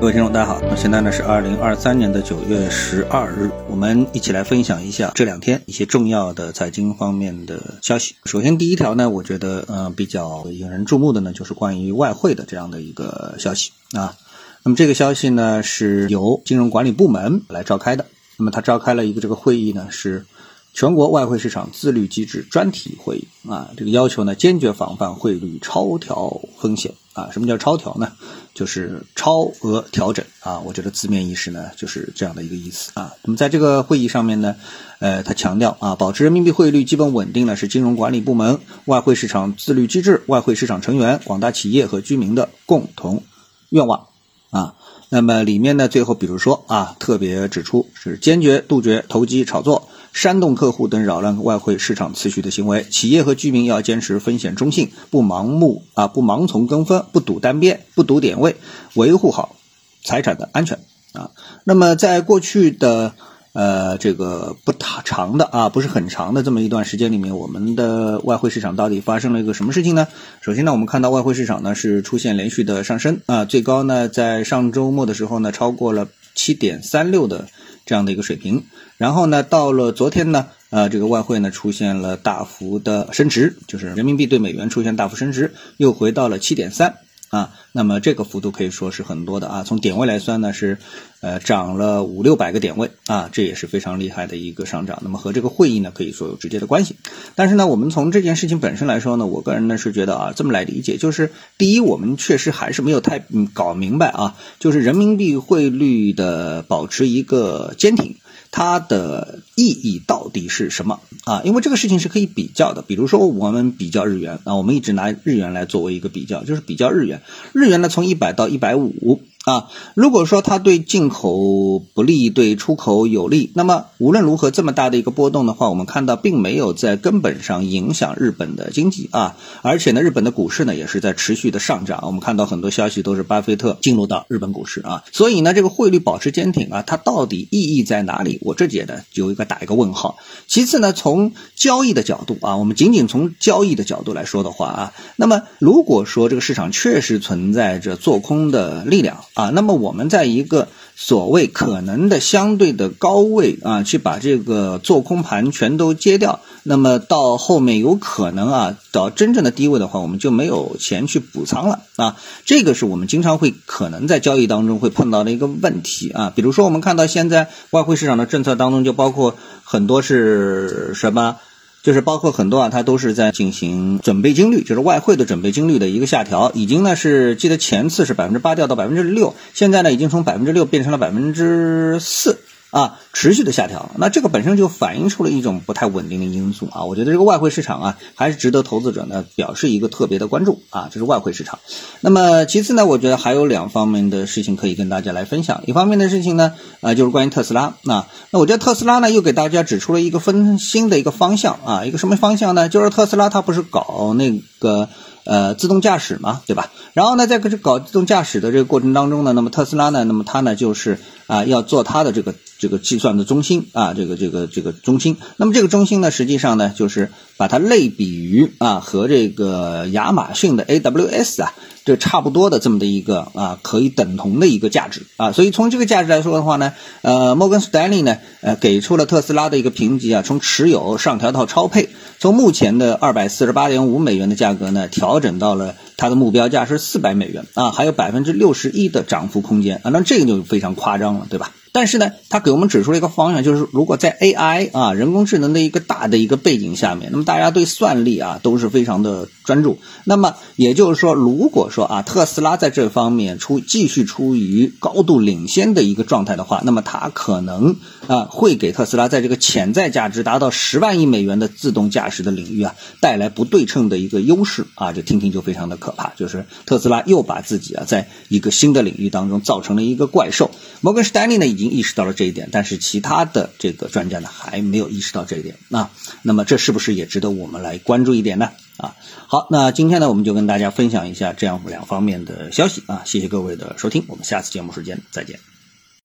各位听众，大家好。那现在呢是二零二三年的九月十二日，我们一起来分享一下这两天一些重要的财经方面的消息。首先，第一条呢，我觉得呃比较引人注目的呢，就是关于外汇的这样的一个消息啊。那么这个消息呢，是由金融管理部门来召开的。那么他召开了一个这个会议呢，是。全国外汇市场自律机制专题会议啊，这个要求呢，坚决防范汇率超调风险啊。什么叫超调呢？就是超额调整啊。我觉得字面意思呢，就是这样的一个意思啊。那么在这个会议上面呢，呃，他强调啊，保持人民币汇率基本稳定呢，是金融管理部门、外汇市场自律机制、外汇市场成员、广大企业和居民的共同愿望啊。那么里面呢，最后比如说啊，特别指出是坚决杜绝投机炒作。煽动客户等扰乱外汇市场秩序的行为，企业和居民要坚持风险中性，不盲目啊，不盲从跟风，不赌单边，不赌点位，维护好财产的安全啊。那么在过去的呃这个不长的啊，不是很长的这么一段时间里面，我们的外汇市场到底发生了一个什么事情呢？首先呢，我们看到外汇市场呢是出现连续的上升啊，最高呢在上周末的时候呢超过了七点三六的。这样的一个水平，然后呢，到了昨天呢，呃，这个外汇呢出现了大幅的升值，就是人民币对美元出现大幅升值，又回到了七点三。啊，那么这个幅度可以说是很多的啊。从点位来算呢，是呃涨了五六百个点位啊，这也是非常厉害的一个上涨。那么和这个会议呢，可以说有直接的关系。但是呢，我们从这件事情本身来说呢，我个人呢是觉得啊，这么来理解，就是第一，我们确实还是没有太搞明白啊，就是人民币汇率的保持一个坚挺。它的意义到底是什么啊？因为这个事情是可以比较的。比如说，我们比较日元啊，我们一直拿日元来作为一个比较，就是比较日元。日元呢，从一百到一百五。啊，如果说它对进口不利，对出口有利，那么无论如何这么大的一个波动的话，我们看到并没有在根本上影响日本的经济啊，而且呢，日本的股市呢也是在持续的上涨。我们看到很多消息都是巴菲特进入到日本股市啊，所以呢，这个汇率保持坚挺啊，它到底意义在哪里？我这节呢有一个打一个问号。其次呢，从交易的角度啊，我们仅仅从交易的角度来说的话啊，那么如果说这个市场确实存在着做空的力量。啊，那么我们在一个所谓可能的相对的高位啊，去把这个做空盘全都接掉，那么到后面有可能啊，到真正的低位的话，我们就没有钱去补仓了啊。这个是我们经常会可能在交易当中会碰到的一个问题啊。比如说，我们看到现在外汇市场的政策当中，就包括很多是什么？就是包括很多啊，它都是在进行准备金率，就是外汇的准备金率的一个下调，已经呢是记得前次是百分之八掉到百分之六，现在呢已经从百分之六变成了百分之四。啊，持续的下调，那这个本身就反映出了一种不太稳定的因素啊。我觉得这个外汇市场啊，还是值得投资者呢表示一个特别的关注啊。这是外汇市场。那么其次呢，我觉得还有两方面的事情可以跟大家来分享。一方面的事情呢，呃，就是关于特斯拉。那那我觉得特斯拉呢，又给大家指出了一个分新的一个方向啊。一个什么方向呢？就是特斯拉它不是搞那个。呃，自动驾驶嘛，对吧？然后呢，在这搞自动驾驶的这个过程当中呢，那么特斯拉呢，那么它呢就是啊，要做它的这个这个计算的中心啊，这个这个这个中心。那么这个中心呢，实际上呢，就是把它类比于啊，和这个亚马逊的 AWS 啊。这差不多的这么的一个啊，可以等同的一个价值啊，所以从这个价值来说的话呢，呃，摩根斯丹利呢，呃，给出了特斯拉的一个评级啊，从持有上调到超配，从目前的二百四十八点五美元的价格呢，调整到了它的目标价是四百美元啊，还有百分之六十一的涨幅空间啊，那这个就非常夸张了，对吧？但是呢，它给我们指出了一个方向，就是如果在 AI 啊人工智能的一个大的一个背景下面，那么大家对算力啊都是非常的专注。那么也就是说，如果说说啊特斯拉在这方面出继续处于高度领先的一个状态的话，那么它可能啊会给特斯拉在这个潜在价值达到十万亿美元的自动驾驶的领域啊带来不对称的一个优势啊，这听听就非常的可怕。就是特斯拉又把自己啊在一个新的领域当中造成了一个怪兽。摩根士丹利呢？已经意识到了这一点，但是其他的这个专家呢还没有意识到这一点啊。那么这是不是也值得我们来关注一点呢？啊，好，那今天呢我们就跟大家分享一下这样两方面的消息啊。谢谢各位的收听，我们下次节目时间再见。